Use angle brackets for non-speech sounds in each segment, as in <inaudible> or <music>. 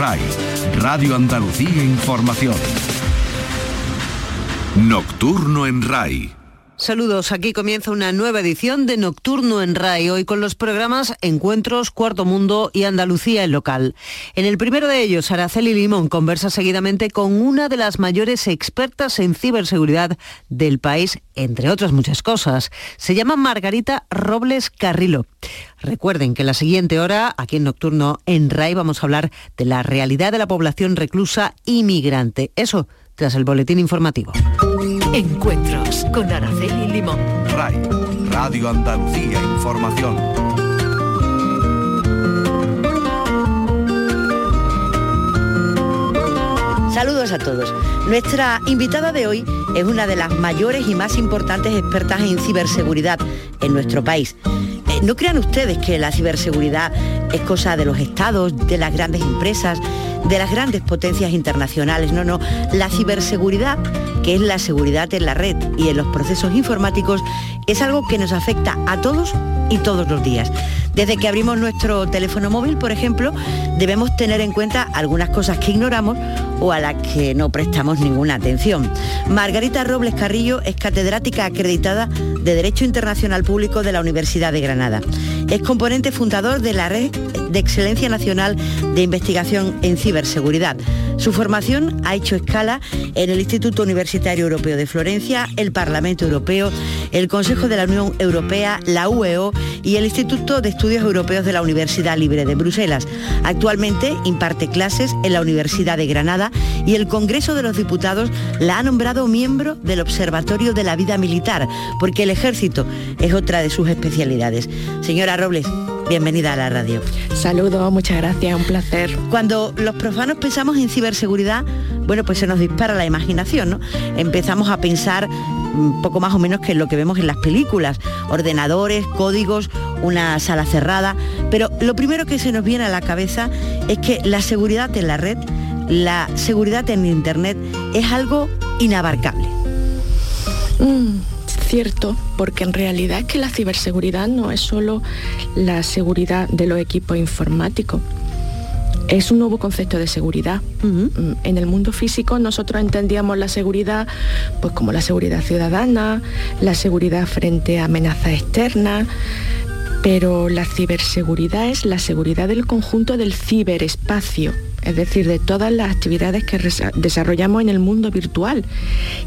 RAI, Radio Andalucía Información. Nocturno en RAI. Saludos, aquí comienza una nueva edición de Nocturno en RAI, hoy con los programas Encuentros, Cuarto Mundo y Andalucía en local. En el primero de ellos, Araceli Limón conversa seguidamente con una de las mayores expertas en ciberseguridad del país, entre otras muchas cosas. Se llama Margarita Robles Carrilo. Recuerden que en la siguiente hora, aquí en Nocturno en RAI, vamos a hablar de la realidad de la población reclusa inmigrante. Eso tras el boletín informativo. Encuentros con Araceli Limón. RAI, Radio Andalucía Información. Saludos a todos. Nuestra invitada de hoy es una de las mayores y más importantes expertas en ciberseguridad en nuestro país. Eh, no crean ustedes que la ciberseguridad es cosa de los estados, de las grandes empresas, de las grandes potencias internacionales. No, no. La ciberseguridad, que es la seguridad en la red y en los procesos informáticos, es algo que nos afecta a todos y todos los días. Desde que abrimos nuestro teléfono móvil, por ejemplo, debemos tener en cuenta algunas cosas que ignoramos o a las que no prestamos ninguna atención. Margarita Robles Carrillo es catedrática acreditada de Derecho Internacional Público de la Universidad de Granada. Es componente fundador de la Red de Excelencia Nacional de Investigación en Su formación ha hecho escala en el Instituto Universitario Europeo de Florencia, el Parlamento Europeo, el Consejo de la Unión Europea, la UEO y el Instituto de Estudios Europeos de la Universidad Libre de Bruselas. Actualmente imparte clases en la Universidad de Granada y el Congreso de los Diputados la ha nombrado miembro del Observatorio de la Vida Militar, porque el ejército es otra de sus especialidades. Señora Robles, bienvenida a la radio. Saludos, muchas gracias, un placer. Cuando los profanos pensamos en ciberseguridad, bueno, pues se nos dispara la imaginación, ¿no? Empezamos a pensar un poco más o menos que lo que vemos en las películas, ordenadores, códigos, una sala cerrada, pero lo primero que se nos viene a la cabeza es que la seguridad en la red, la seguridad en Internet es algo inabarcable. Mm, cierto, porque en realidad es que la ciberseguridad no es solo la seguridad de los equipos informáticos, es un nuevo concepto de seguridad. Mm, en el mundo físico nosotros entendíamos la seguridad pues como la seguridad ciudadana, la seguridad frente a amenazas externas, pero la ciberseguridad es la seguridad del conjunto del ciberespacio, es decir, de todas las actividades que desarrollamos en el mundo virtual.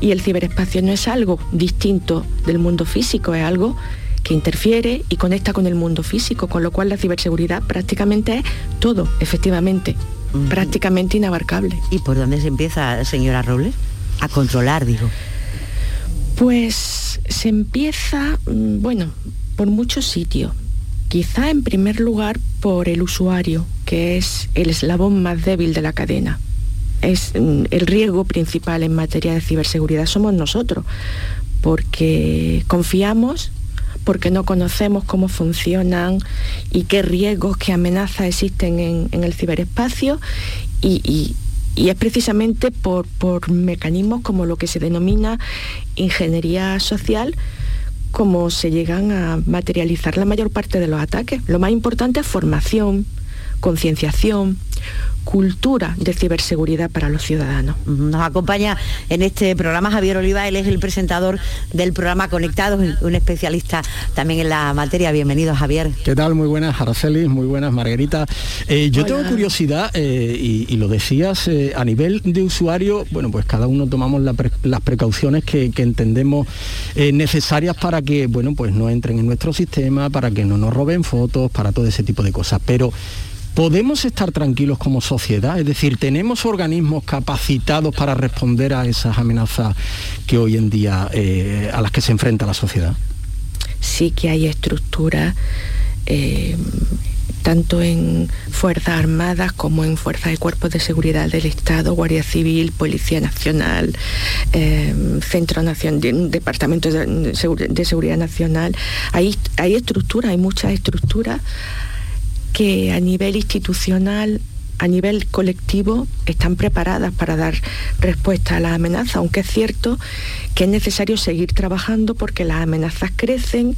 Y el ciberespacio no es algo distinto del mundo físico, es algo que interfiere y conecta con el mundo físico, con lo cual la ciberseguridad prácticamente es todo, efectivamente, prácticamente inabarcable. ¿Y por dónde se empieza, señora Robles? A controlar, digo. Pues se empieza, mm, bueno, por muchos sitios. Quizá en primer lugar por el usuario, que es el eslabón más débil de la cadena. Es mm, el riesgo principal en materia de ciberseguridad somos nosotros, porque confiamos porque no conocemos cómo funcionan y qué riesgos, qué amenazas existen en, el ciberespacio y, es precisamente por, por mecanismos como lo que se denomina ingeniería social como se llegan a materializar la mayor parte de los ataques. Lo más importante es formación, concienciación, cultura de ciberseguridad para los ciudadanos. Nos acompaña en este programa Javier Oliva, él es el presentador del programa Conectados, un especialista también en la materia. Bienvenido Javier. ¿Qué tal? Muy buenas Araceli, muy buenas Margarita. Eh, yo tengo curiosidad, eh, y, lo decías, eh, a nivel de usuario, bueno, pues cada uno tomamos las precauciones que, que entendemos necesarias para que, bueno, pues no entren en nuestro sistema, para que no nos roben fotos, para todo ese tipo de cosas. Pero ¿Podemos estar tranquilos como sociedad? Es decir, ¿tenemos organismos capacitados para responder a esas amenazas que hoy en día eh, a las que se enfrenta la sociedad? Sí que hay estructuras, eh, tanto en Fuerzas Armadas como en Fuerzas de Cuerpos de Seguridad del Estado, Guardia Civil, Policía Nacional, eh, Centro Nacional, Departamento de, Seguridad Nacional. Hay, hay estructuras, hay muchas estructuras que a nivel institucional a nivel colectivo están preparadas para dar respuesta a la amenaza, aunque es cierto que es necesario seguir trabajando porque las amenazas crecen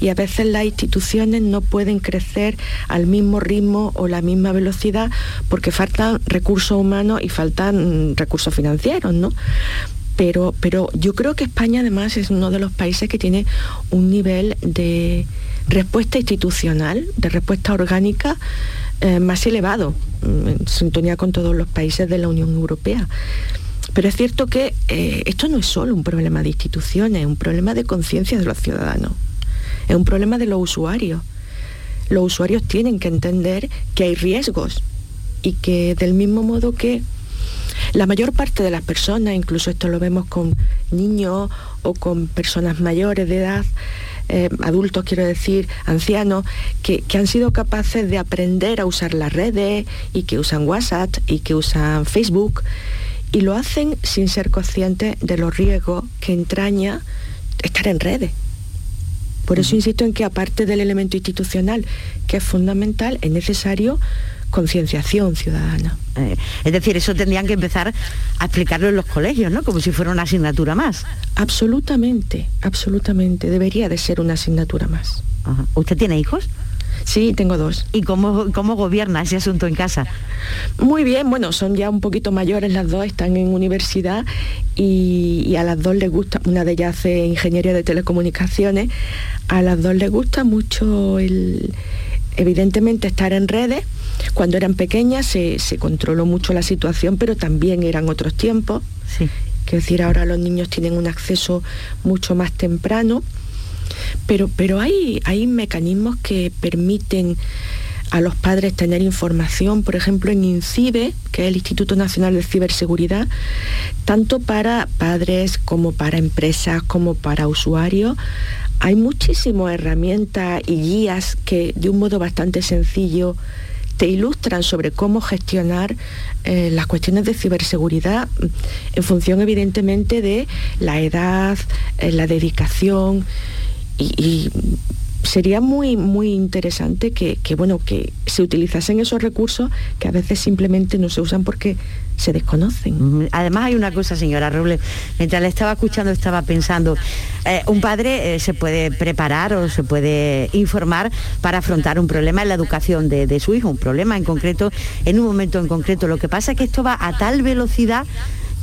y a veces las instituciones no pueden crecer al mismo ritmo o la misma velocidad porque faltan recursos humanos y faltan mm, recursos financieros, ¿no? Pero, pero yo creo que España además es uno de los países que tiene un nivel de respuesta institucional, de respuesta orgánica eh, más elevado, mm, en sintonía con todos los países de la Unión Europea. Pero es cierto que eh, esto no es solo un problema de instituciones, es un problema de conciencia de los ciudadanos, es un problema de los usuarios. Los usuarios tienen que entender que hay riesgos y que del mismo modo que la mayor parte de las personas, incluso esto lo vemos con niños o con personas mayores de edad, eh, adultos, quiero decir, ancianos, que, han sido capaces de aprender a usar las redes y que usan WhatsApp y que usan Facebook y lo hacen sin ser conscientes de los riesgos que entraña estar en redes. Por eso insisto en que aparte del elemento institucional, que es fundamental, es necesario concienciación ciudadana. Eh, es decir, eso tendrían que empezar a explicarlo en los colegios, ¿no? Como si fuera una asignatura más. Absolutamente, absolutamente. Debería de ser una asignatura más. ¿Usted tiene hijos? Sí, tengo dos. ¿Y cómo, cómo gobierna ese asunto en casa? Muy bien, bueno, son ya un poquito mayores las dos, están en universidad y, y, a las dos les gusta, una de ellas hace ingeniería de telecomunicaciones, a las dos les gusta mucho el, evidentemente estar en redes. Cuando eran pequeñas se, controló mucho la situación, pero también eran otros tiempos. Sí. Quiero decir, ahora los niños tienen un acceso mucho más temprano, pero, pero hay, hay mecanismos que permiten a los padres tener información, por ejemplo, en INCIBE, que es el Instituto Nacional de Ciberseguridad, tanto para padres como para empresas, como para usuarios, hay muchísimas herramientas y guías que de un modo bastante sencillo te ilustran sobre cómo gestionar eh, las cuestiones de ciberseguridad en función evidentemente de la edad, eh, la dedicación y sería muy, muy interesante que, bueno, que se utilizasen esos recursos que a veces simplemente no se usan porque se desconocen. Además hay una cosa, señora Robles, mientras le estaba escuchando estaba pensando, eh, un padre eh, se puede preparar o se puede informar para afrontar un problema en la educación de, su hijo, un problema en concreto, en un momento en concreto. Lo que pasa es que esto va a tal velocidad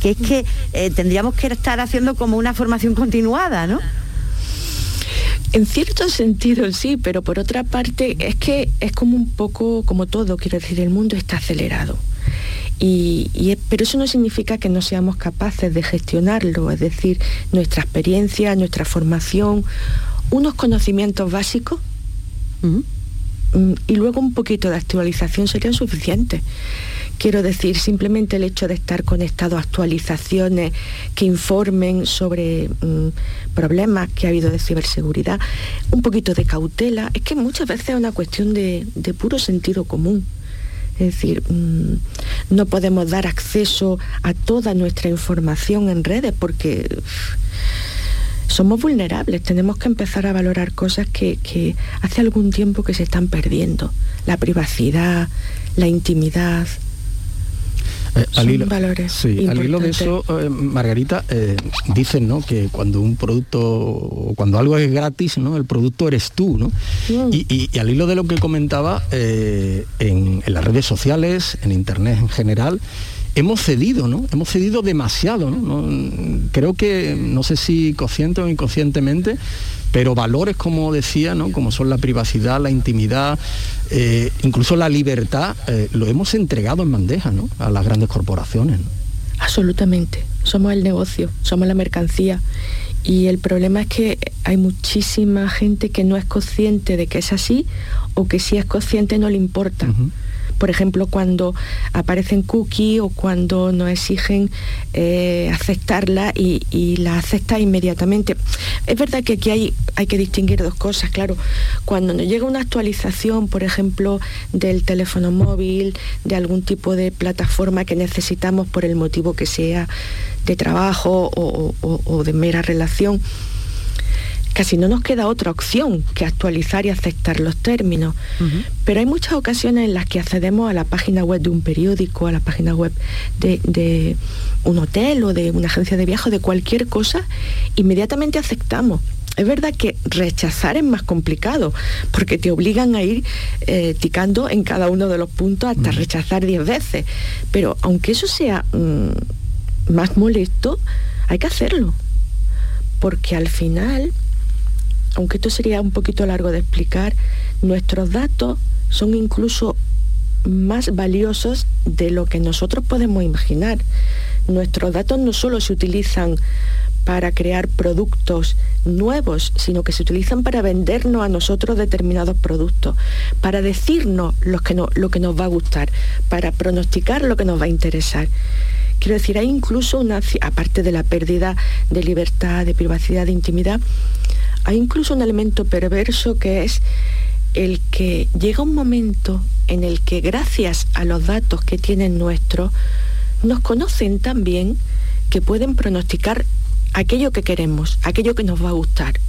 que es que eh, tendríamos que estar haciendo como una formación continuada, ¿no? En cierto sentido sí, pero por otra parte es que es como un poco como todo, quiero decir, el mundo está acelerado. Y, pero eso no significa que no seamos capaces de gestionarlo, es decir, nuestra experiencia, nuestra formación, unos conocimientos básicos mm, y luego un poquito de actualización serían suficientes. Quiero decir, simplemente el hecho de estar conectado a actualizaciones que informen sobre mm, problemas que ha habido de ciberseguridad, un poquito de cautela, es que muchas veces es una cuestión de, puro sentido común. Es decir, mm, no podemos dar acceso a toda nuestra información en redes porque somos vulnerables, tenemos que empezar a valorar cosas que hace algún tiempo que se están perdiendo. La privacidad, la intimidad, eh, al hilo, sí, al hilo de eso, eh, Margarita, eh, dicen ¿no? que cuando un producto, cuando algo es gratis, ¿no? el producto eres tú. ¿no? Mm. Y, al hilo de lo que comentaba, en, las redes sociales, en Internet en general, hemos cedido, ¿no? Hemos cedido demasiado, ¿no? Creo que, no sé si consciente o inconscientemente, pero valores, como decía, ¿no? como son la privacidad, la intimidad, eh, incluso la libertad, eh, lo hemos entregado en bandeja ¿no? a las grandes corporaciones. Absolutamente, somos el negocio, somos la mercancía. Y el problema es que hay muchísima gente que no es consciente de que es así o que si es consciente no le importa por ejemplo, cuando aparecen cookies o cuando nos exigen eh, aceptarla y, la acepta inmediatamente. Es verdad que aquí hay, hay que distinguir dos cosas, claro. Cuando nos llega una actualización, por ejemplo, del teléfono móvil, de algún tipo de plataforma que necesitamos por el motivo que sea de trabajo o de mera relación, casi no nos queda otra opción que actualizar y aceptar los términos. Pero hay muchas ocasiones en las que accedemos a la página web de un periódico, a la página web de, un hotel o de una agencia de viaje, de cualquier cosa, inmediatamente aceptamos. Es verdad que rechazar es más complicado, porque te obligan a ir eh, ticando en cada uno de los puntos hasta rechazar diez veces. Pero aunque eso sea mm, más molesto, hay que hacerlo. Porque al final aunque esto sería un poquito largo de explicar, nuestros datos son incluso más valiosos de lo que nosotros podemos imaginar. Nuestros datos no solo se utilizan para crear productos nuevos, sino que se utilizan para vendernos a nosotros determinados productos, para decirnos lo que, lo que nos va a gustar, para pronosticar lo que nos va a interesar. Quiero decir, hay incluso una, aparte de la pérdida de libertad, de privacidad, de intimidad, hay incluso un elemento perverso que es el que llega un momento en el que gracias a los datos que tienen nuestros, nos conocen tan bien que pueden pronosticar aquello que queremos, aquello que nos va a gustar.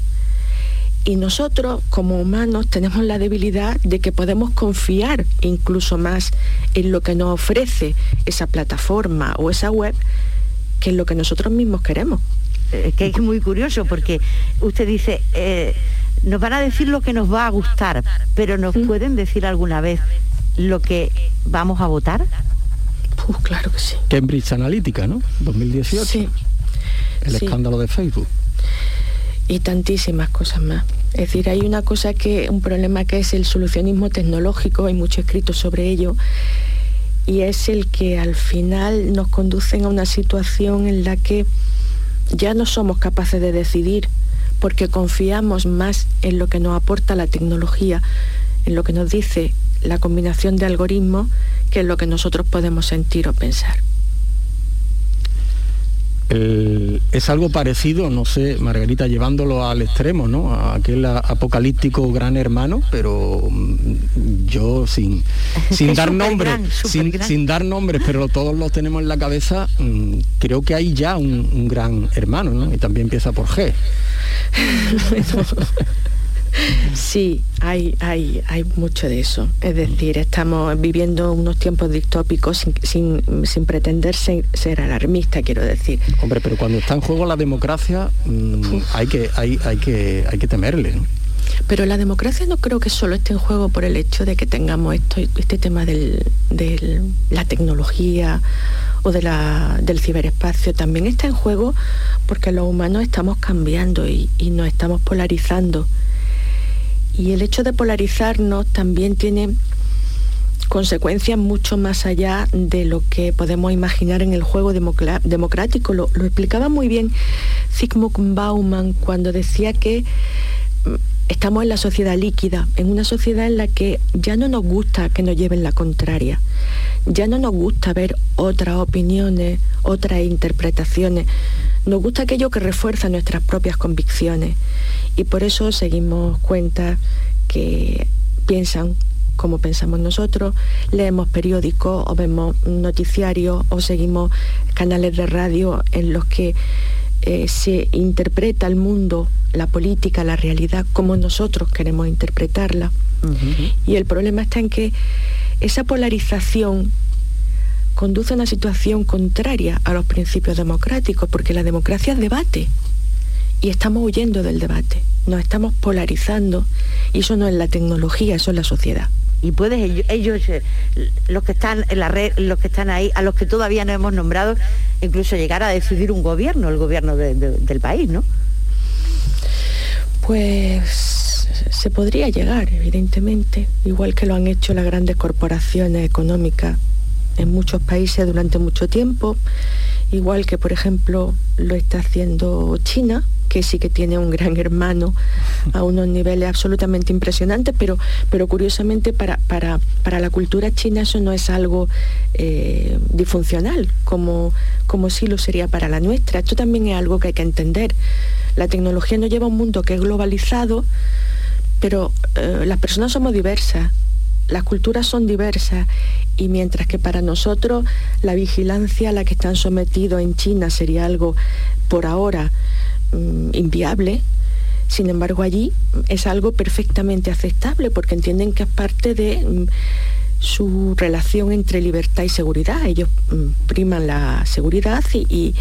Y nosotros como humanos tenemos la debilidad de que podemos confiar incluso más en lo que nos ofrece esa plataforma o esa web que en lo que nosotros mismos queremos. Eh, que es muy curioso porque usted dice, eh, nos van a decir lo que nos va a gustar, pero ¿nos mm. pueden decir alguna vez lo que vamos a votar? Pues claro que sí. Cambridge Analytica, ¿no? 2018. Sí. El escándalo de Facebook. Y tantísimas cosas más. Es decir, hay una cosa que, un problema que es el solucionismo tecnológico, hay mucho escrito sobre ello, y es el que al final nos conducen a una situación en la que ya no somos capaces de decidir porque confiamos más en lo que nos aporta la tecnología, en lo que nos dice la combinación de algoritmos, que en lo que nosotros podemos sentir o pensar es algo parecido, no sé, Margarita, llevándolo al extremo, ¿no? A aquel apocalíptico gran hermano, pero mm, yo sin, <laughs> sin dar nombres, sin, dar nombres, pero todos los tenemos en la cabeza, mm, creo que hay ya un, un gran hermano, ¿no? Y también empieza por G. <laughs> <laughs> Sí, hay, hay, hay mucho de eso. Es decir, estamos viviendo unos tiempos distópicos sin, pretender ser, alarmista, quiero decir. Hombre, pero cuando está en juego la democracia mm, hay, que, hay, hay, que, hay que temerle. Pero la democracia no creo que solo esté en juego por el hecho de que tengamos esto, este tema de la tecnología o de la, del ciberespacio. También está en juego porque los humanos estamos cambiando y, y nos estamos polarizando y el hecho de polarizarnos también tiene consecuencias mucho más allá de lo que podemos imaginar en el juego democrático. Lo, explicaba muy bien Zygmunt Bauman cuando decía que mm, estamos en la sociedad líquida, en una sociedad en la que ya no nos gusta que nos lleven la contraria, ya no nos gusta ver otras opiniones, otras interpretaciones, nos gusta aquello que refuerza nuestras propias convicciones. Y por eso seguimos cuentas que piensan como pensamos nosotros, leemos periódicos o vemos noticiarios o seguimos canales de radio en los que eh, se interpreta el mundo, la política, la realidad como nosotros queremos interpretarla. Y el problema está en que esa polarización conduce a una situación contraria a los principios democráticos, porque la democracia es debate y estamos huyendo del debate, nos estamos polarizando y eso no es la tecnología, eso es la sociedad. Y puedes ellos, eh, los que están en la red, los que están ahí, a los que todavía no hemos nombrado, incluso llegar a decidir un gobierno, el gobierno del país, ¿no? Pues se podría llegar, evidentemente, igual que lo han hecho las grandes corporaciones económicas en muchos países durante mucho tiempo, igual que por ejemplo lo está haciendo China, que sí que tiene un gran hermano a unos niveles absolutamente impresionantes, pero, pero curiosamente para, para, para la cultura china eso no es algo eh, disfuncional, como, como sí lo sería para la nuestra. Esto también es algo que hay que entender. La tecnología nos lleva a un mundo que es globalizado, pero eh, las personas somos diversas, las culturas son diversas y mientras que para nosotros la vigilancia a la que están sometidos en China sería algo por ahora Mm, inviable, Sin embargo, allí es algo perfectamente aceptable porque entienden que es parte de mm, su relación entre libertad y seguridad. Ellos mm, priman la seguridad y,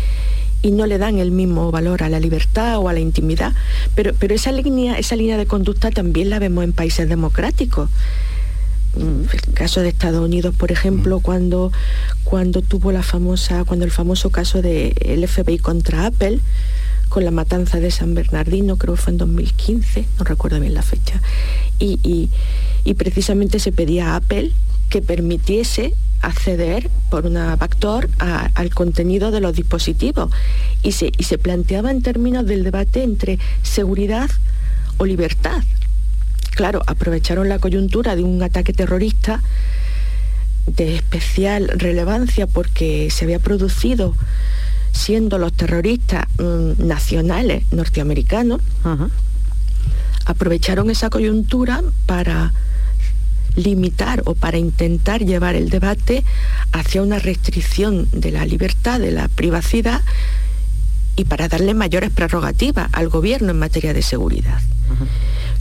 no le dan el mismo valor a la libertad o a la intimidad. Pero, pero esa, línea, esa línea de conducta también la vemos en países democráticos. Mm, el caso de Estados Unidos, por ejemplo, cuando, cuando tuvo la famosa, cuando el famoso caso del FBI contra Apple, con la matanza de San Bernardino, creo que fue en 2015, no recuerdo bien la fecha, y, precisamente se pedía a Apple que permitiese acceder por una backdoor al contenido de los dispositivos. Y se, y se planteaba en términos del debate entre seguridad o libertad. Claro, aprovecharon la coyuntura de un ataque terrorista de especial relevancia porque se había producido siendo los terroristas mm, nacionales norteamericanos, aprovecharon esa coyuntura para limitar o para intentar llevar el debate hacia una restricción de la libertad, de la privacidad y para darle mayores prerrogativas al gobierno en materia de seguridad.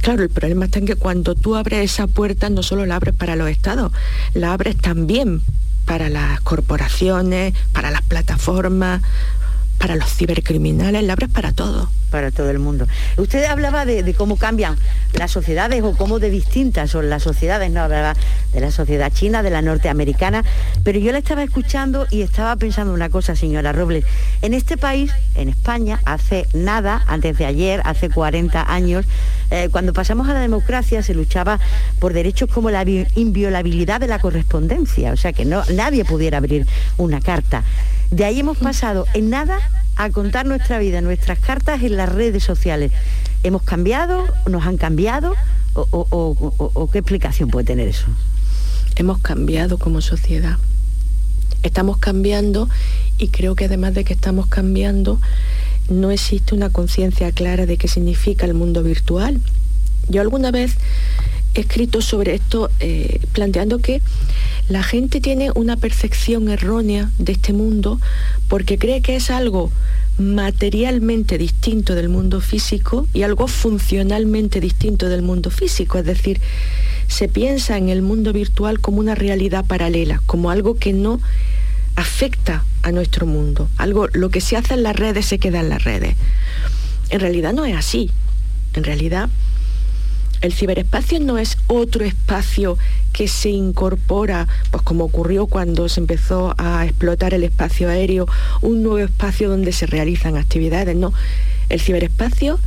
Claro, el problema está en que cuando tú abres esa puerta no solo la abres para los estados, la abres también para las corporaciones, para las plataformas, para los cibercriminales, la abres para todo. Para todo el mundo. Usted hablaba de, cómo cambian las sociedades o cómo de distintas son las sociedades, no hablaba de la sociedad china, de la norteamericana, pero yo la estaba escuchando y estaba pensando una cosa, señora Robles. En este país, en España, hace nada, antes de ayer, hace 40 años, eh, cuando pasamos a la democracia se luchaba por derechos como la inviolabilidad de la correspondencia, o sea que no, nadie pudiera abrir una carta. De ahí hemos pasado en nada a contar nuestra vida, nuestras cartas en las redes sociales. ¿Hemos cambiado? ¿Nos han cambiado? ¿O, qué explicación puede tener eso? Hemos cambiado como sociedad. Estamos cambiando y creo que además de que estamos cambiando, no existe una conciencia clara de qué significa el mundo virtual. Yo alguna vez escrito sobre esto eh, planteando que la gente tiene una percepción errónea de este mundo porque cree que es algo materialmente distinto del mundo físico y algo funcionalmente distinto del mundo físico. Es decir, se piensa en el mundo virtual como una realidad paralela, como algo que no afecta a nuestro mundo. Algo, lo que se hace en las redes se queda en las redes. En realidad no es así. En realidad el ciberespacio no es otro espacio que se incorpora, pues como ocurrió cuando se empezó a explotar el espacio aéreo, un nuevo espacio donde se realizan actividades, no. El ciberespacio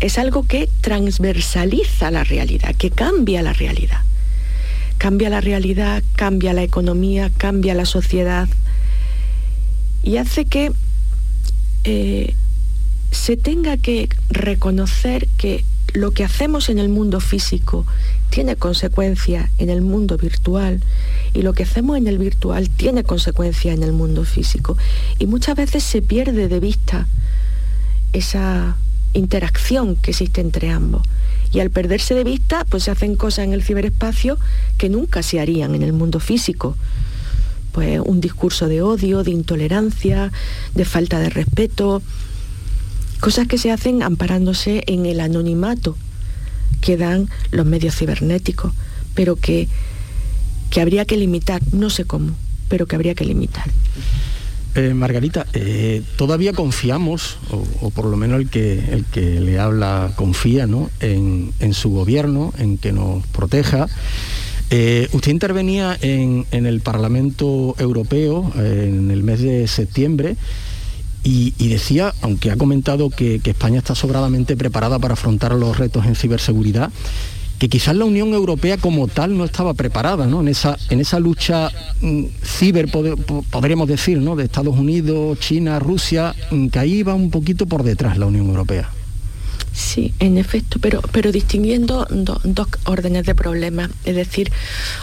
es algo que transversaliza la realidad, que cambia la realidad. Cambia la realidad, cambia la economía, cambia la sociedad y hace que eh, se tenga que reconocer que lo que hacemos en el mundo físico tiene consecuencia en el mundo virtual y lo que hacemos en el virtual tiene consecuencia en el mundo físico. Y muchas veces se pierde de vista esa interacción que existe entre ambos. Y al perderse de vista, pues se hacen cosas en el ciberespacio que nunca se harían en el mundo físico. Pues un discurso de odio, de intolerancia, de falta de respeto, Cosas que se hacen amparándose en el anonimato que dan los medios cibernéticos, pero que, que habría que limitar, no sé cómo, pero que habría que limitar. Eh, Margarita, eh, todavía confiamos, o, por lo menos el que, el que le habla confía ¿no? en, su gobierno, en que nos proteja. Eh, usted intervenía en, en, el Parlamento Europeo en el mes de septiembre y, decía, aunque ha comentado que, España está sobradamente preparada para afrontar los retos en ciberseguridad, que quizás la Unión Europea como tal no estaba preparada ¿no? En, esa, en esa lucha mm, ciber, podríamos decir, ¿no? de Estados Unidos, China, Rusia, mm, que ahí iba un poquito por detrás la Unión Europea. Sí, en efecto, pero, pero distinguiendo dos órdenes de problemas. Es decir,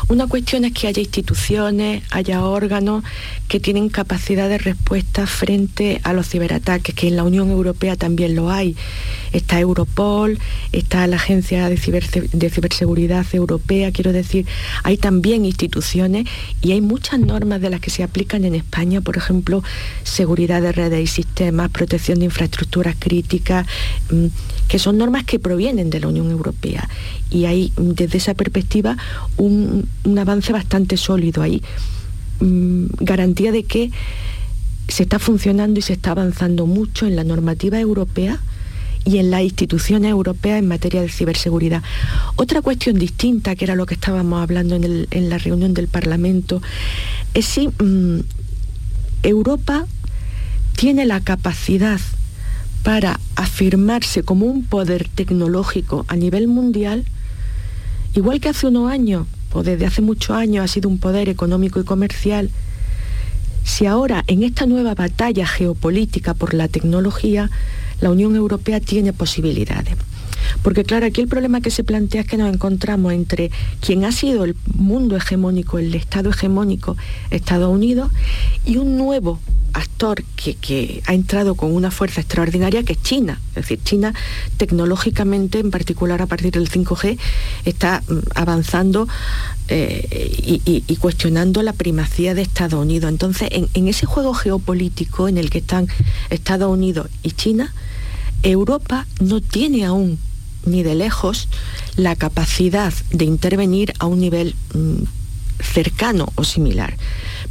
una cuestión es que haya instituciones, haya órganos que tienen capacidad de respuesta frente a los ciberataques, que en la Unión Europea también lo hay. Está Europol, está la Agencia de, de Ciberseguridad Europea, quiero decir, hay también instituciones y hay muchas normas de las que se aplican en España, por ejemplo, seguridad de redes y sistemas, protección de infraestructuras críticas, mm, que son normas que provienen de la Unión Europea. Y hay desde esa perspectiva un, avance bastante sólido. Hay mm, garantía de que se está funcionando y se está avanzando mucho en la normativa europea y en las instituciones europeas en materia de ciberseguridad. Otra cuestión distinta, que era lo que estábamos hablando en, la reunión del Parlamento, es si mm, Europa tiene la capacidad para afirmarse como un poder tecnológico a nivel mundial, igual que hace unos años, o desde hace muchos años ha sido un poder económico y comercial, si ahora en esta nueva batalla geopolítica por la tecnología, la Unión Europea tiene posibilidades. Porque claro, aquí el problema que se plantea es que nos encontramos entre quien ha sido el mundo hegemónico, el Estado hegemónico, Estados Unidos, y un nuevo actor que, ha entrado con una fuerza extraordinaria que es China. Es decir, China tecnológicamente, en particular a partir del 5G, está mm, avanzando eh, y, cuestionando la primacía de Estados Unidos. Entonces, en ese juego geopolítico en el que están Estados Unidos y China, Europa no tiene aún ni de lejos la capacidad de intervenir a un nivel mm, cercano o similar.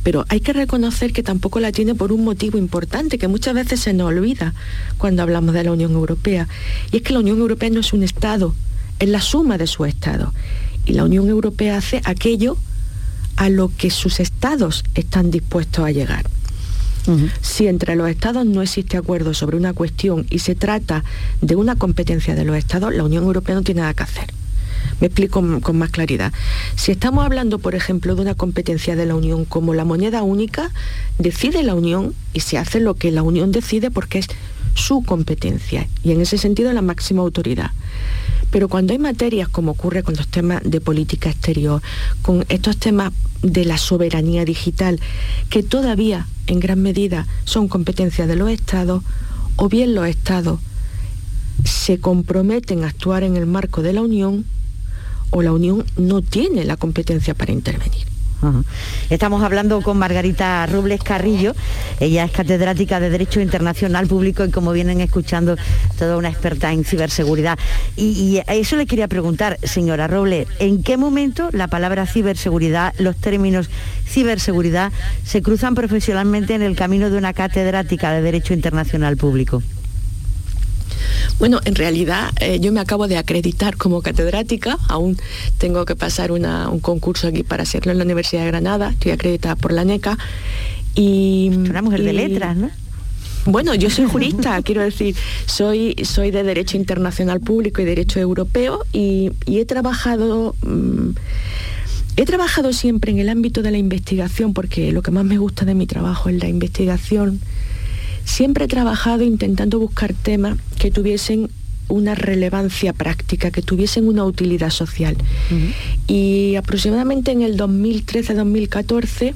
Pero hay que reconocer que tampoco la tiene por un motivo importante que muchas veces se nos olvida cuando hablamos de la Unión Europea. Y es que la Unión Europea no es un Estado, es la suma de su Estado. Y la Unión Europea hace aquello a lo que sus estados están dispuestos a llegar. Si entre los Estados no existe acuerdo sobre una cuestión y se trata de una competencia de los Estados, la Unión Europea no tiene nada que hacer. Me explico con más claridad. Si estamos hablando, por ejemplo, de una competencia de la Unión como la moneda única, decide la Unión y se hace lo que la Unión decide porque es su competencia y en ese sentido la máxima autoridad. Pero cuando hay materias como ocurre con los temas de política exterior, con estos temas de la soberanía digital, que todavía en gran medida son competencia de los estados, o bien los estados se comprometen a actuar en el marco de la Unión, o la Unión no tiene la competencia para intervenir. Estamos hablando con Margarita Robles Carrillo, ella es catedrática de Derecho Internacional Público y como vienen escuchando, toda una experta en ciberseguridad. Y, a eso le quería preguntar, señora Robles, ¿en qué momento la palabra ciberseguridad, los términos ciberseguridad, se cruzan profesionalmente en el camino de una catedrática de Derecho Internacional Público? Bueno, en realidad eh, yo me acabo de acreditar como catedrática, aún tengo que pasar un concurso aquí para hacerlo en la Universidad de Granada, estoy acreditada por la NECA. Y, Una mujer de letras, ¿no? Bueno, yo soy jurista, <laughs> quiero decir, soy, soy de Derecho Internacional Público y Derecho Europeo y, he trabajado... Mm, he trabajado siempre en el ámbito de la investigación porque lo que más me gusta de mi trabajo es la investigación Siempre he trabajado intentando buscar temas que tuviesen una relevancia práctica, que tuviesen una utilidad social. Y aproximadamente en el 2013-2014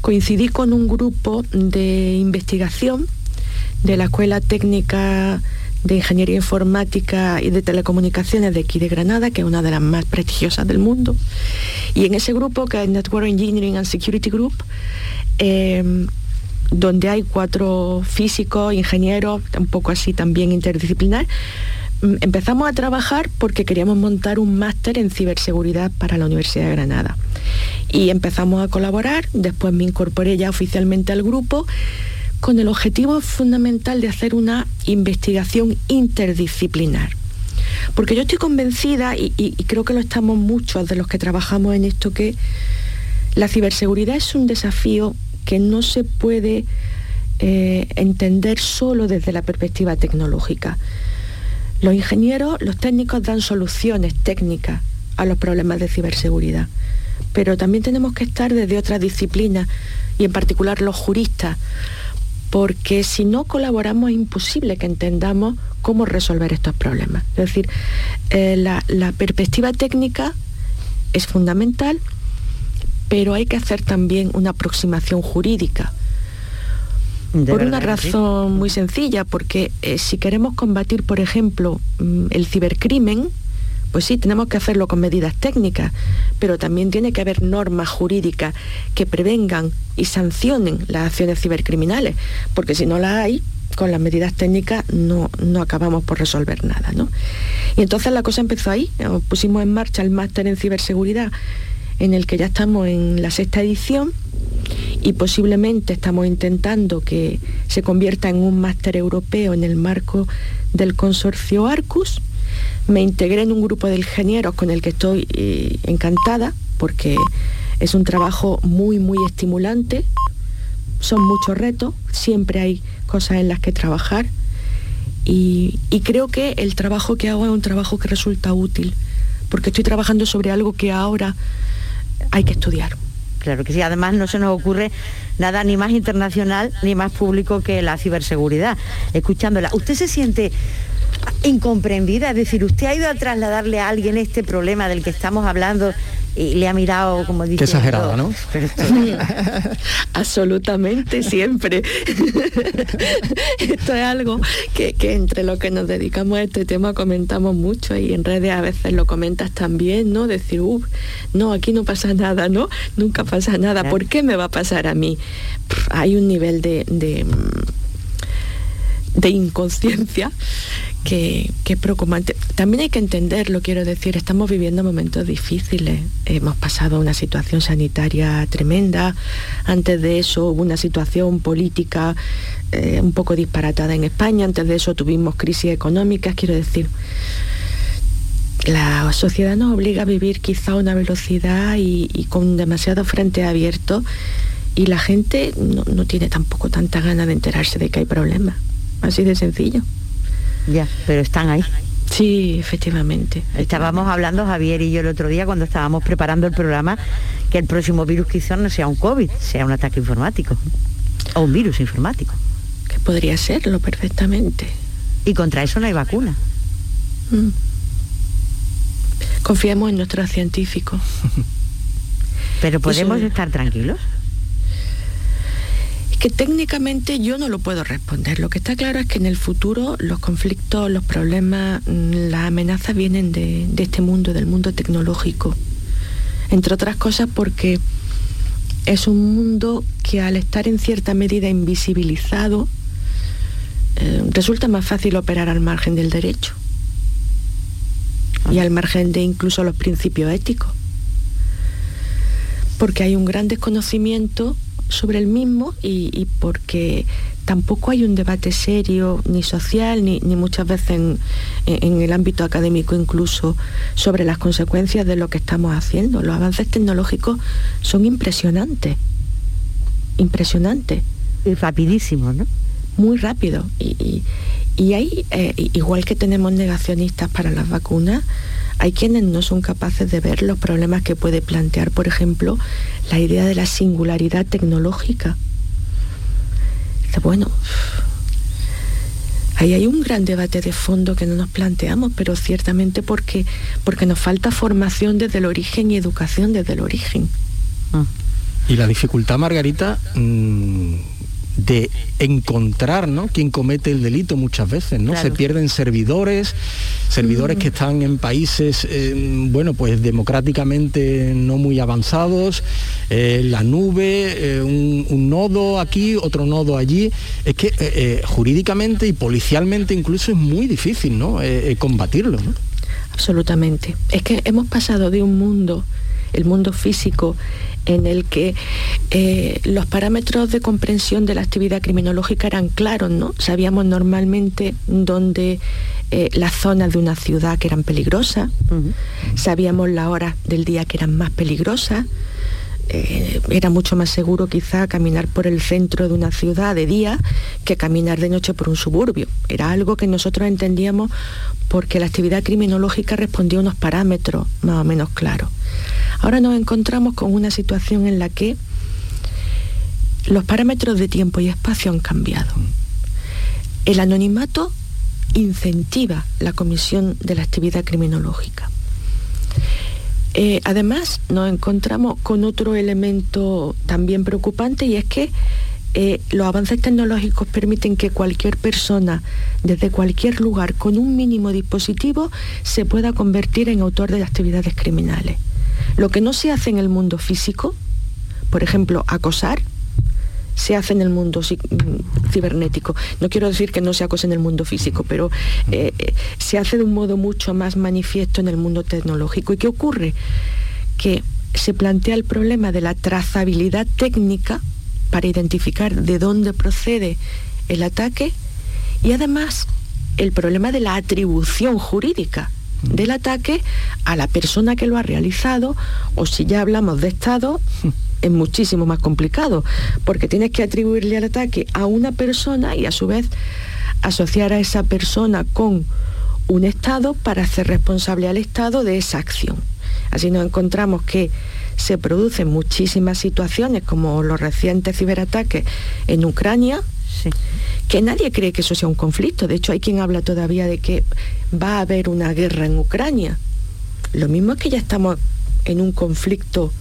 coincidí con un grupo de investigación de la Escuela Técnica de Ingeniería Informática y de Telecomunicaciones de aquí de Granada, que es una de las más prestigiosas del mundo. Y en ese grupo, que es Network Engineering and Security Group, eh, donde hay cuatro físicos, ingenieros, un poco así también interdisciplinar, mm, empezamos a trabajar porque queríamos montar un máster en ciberseguridad para la Universidad de Granada. Y empezamos a colaborar, después me incorporé ya oficialmente al grupo con el objetivo fundamental de hacer una investigación interdisciplinar. Porque yo estoy convencida, y, y creo que lo estamos muchos de los que trabajamos en esto, que la ciberseguridad es un desafío que no se puede eh, entender solo desde la perspectiva tecnológica. Los ingenieros, los técnicos dan soluciones técnicas a los problemas de ciberseguridad, pero también tenemos que estar desde otras disciplinas y en particular los juristas, porque si no colaboramos es imposible que entendamos cómo resolver estos problemas. Es decir, eh, la perspectiva técnica es fundamental, pero hay que hacer también una aproximación jurídica. por una razón muy sencilla, porque eh, si queremos combatir, por ejemplo, mm, el cibercrimen, pues sí, tenemos que hacerlo con medidas técnicas, pero también tiene que haber normas jurídicas que prevengan y sancionen las acciones cibercriminales, porque si no las hay, con las medidas técnicas no, no acabamos por resolver nada. ¿no? Y entonces la cosa empezó ahí, pusimos en marcha el máster en ciberseguridad, en el que ya estamos en la sexta edición y posiblemente estamos intentando que se convierta en un máster europeo en el marco del consorcio Arcus. Me integré en un grupo de ingenieros con el que estoy eh, encantada porque es un trabajo muy, muy estimulante, son muchos retos, siempre hay cosas en las que trabajar y, creo que el trabajo que hago es un trabajo que resulta útil, porque estoy trabajando sobre algo que ahora hay que estudiar. Claro que sí, además no se nos ocurre nada ni más internacional ni más público que la ciberseguridad. Escuchándola, ¿usted se siente incomprendida? Es decir, ¿usted ha ido a trasladarle a alguien este problema del que estamos hablando y le ha mirado como dice. Qué exagerada, ¿no? <laughs> Absolutamente, siempre. <laughs> esto es algo que, entre lo que nos dedicamos a este tema comentamos mucho y en redes a veces lo comentas también, ¿no? Decir, uff, no, aquí no pasa nada, ¿no? Nunca pasa nada. ¿Por qué me va a pasar a mí? hay un nivel de, de de inconsciencia que, es preocupante. También hay que entenderlo, quiero decir, estamos viviendo momentos difíciles. Hemos pasado una situación sanitaria tremenda, antes de eso hubo una situación política eh, un poco disparatada en España, antes de eso tuvimos crisis económicas, quiero decir. La sociedad nos obliga a vivir quizá a una velocidad y, con demasiado frente abierto y la gente no, no tiene tampoco tanta ganas de enterarse de que hay problemas. Así de sencillo. Ya, pero están ahí. Sí, efectivamente. Estábamos hablando, Javier y yo, el otro día, cuando estábamos preparando el programa, que el próximo virus quizás no sea un COVID, sea un ataque informático. O un virus informático. Que podría serlo perfectamente. Y contra eso no hay vacuna. Mm. Confiemos en nuestros científicos. Pero podemos estar tranquilos que técnicamente yo no lo puedo responder. Lo que está claro es que en el futuro los conflictos, los problemas, mm, las amenazas vienen de, este mundo, del mundo tecnológico. Entre otras cosas porque es un mundo que al estar en cierta medida invisibilizado, eh, resulta más fácil operar al margen del derecho y al margen de incluso los principios éticos. Porque hay un gran desconocimiento sobre el mismo y, porque tampoco hay un debate serio, ni social, ni, muchas veces en, en, el ámbito académico incluso, sobre las consecuencias de lo que estamos haciendo. Los avances tecnológicos son impresionantes, impresionantes. Y rapidísimos, ¿no? Muy rápido. Y, y, hay, eh, igual que tenemos negacionistas para las vacunas, hay quienes no son capaces de ver los problemas que puede plantear, por ejemplo, la idea de la singularidad tecnológica. Bueno, ahí hay un gran debate de fondo que no nos planteamos, pero ciertamente porque, porque nos falta formación desde el origen y educación desde el origen. Ah. Y la dificultad, Margarita, mm, de encontrar ¿no? quién comete el delito muchas veces, ¿no? Se pierden servidores, servidores que están en países, eh, bueno, pues democráticamente no muy avanzados, eh, la nube, eh, un, nodo aquí, otro nodo allí. Es que jurídicamente y policialmente incluso es muy difícil, ¿no? combatirlo, Absolutamente. Es que hemos pasado de un mundo, el mundo físico, en el que eh, los parámetros de comprensión de la actividad criminológica eran claros, ¿no? Sabíamos normalmente dónde eh, las zonas de una ciudad que eran peligrosas, sabíamos la hora del día que eran más peligrosas, eh, era mucho más seguro quizá caminar por el centro de una ciudad de día que caminar de noche por un suburbio. Era algo que nosotros entendíamos porque la actividad criminológica respondía a unos parámetros más o menos claros. Ahora nos encontramos con una situación en la que los parámetros de tiempo y espacio han cambiado. El anonimato incentiva la comisión de la actividad criminológica. Eh, además, nos encontramos con otro elemento también preocupante y es que eh, los avances tecnológicos permiten que cualquier persona, desde cualquier lugar, con un mínimo dispositivo, se pueda convertir en autor de actividades criminales. Lo que no se hace en el mundo físico, por ejemplo, acosar, se hace en el mundo mm, cibernético. No quiero decir que no sea cosa en el mundo físico, pero eh, eh, se hace de un modo mucho más manifiesto en el mundo tecnológico. ¿Y qué ocurre? Que se plantea el problema de la trazabilidad técnica para identificar de dónde procede el ataque y además el problema de la atribución jurídica del ataque a la persona que lo ha realizado o si ya hablamos de Estado es muchísimo más complicado, porque tienes que atribuirle el ataque a una persona y a su vez asociar a esa persona con un Estado para hacer responsable al Estado de esa acción. Así nos encontramos que se producen muchísimas situaciones como los recientes ciberataques en Ucrania, que nadie cree que eso sea un conflicto. De hecho, hay quien habla todavía de que va a haber una guerra en Ucrania. Lo mismo es que ya estamos en un conflicto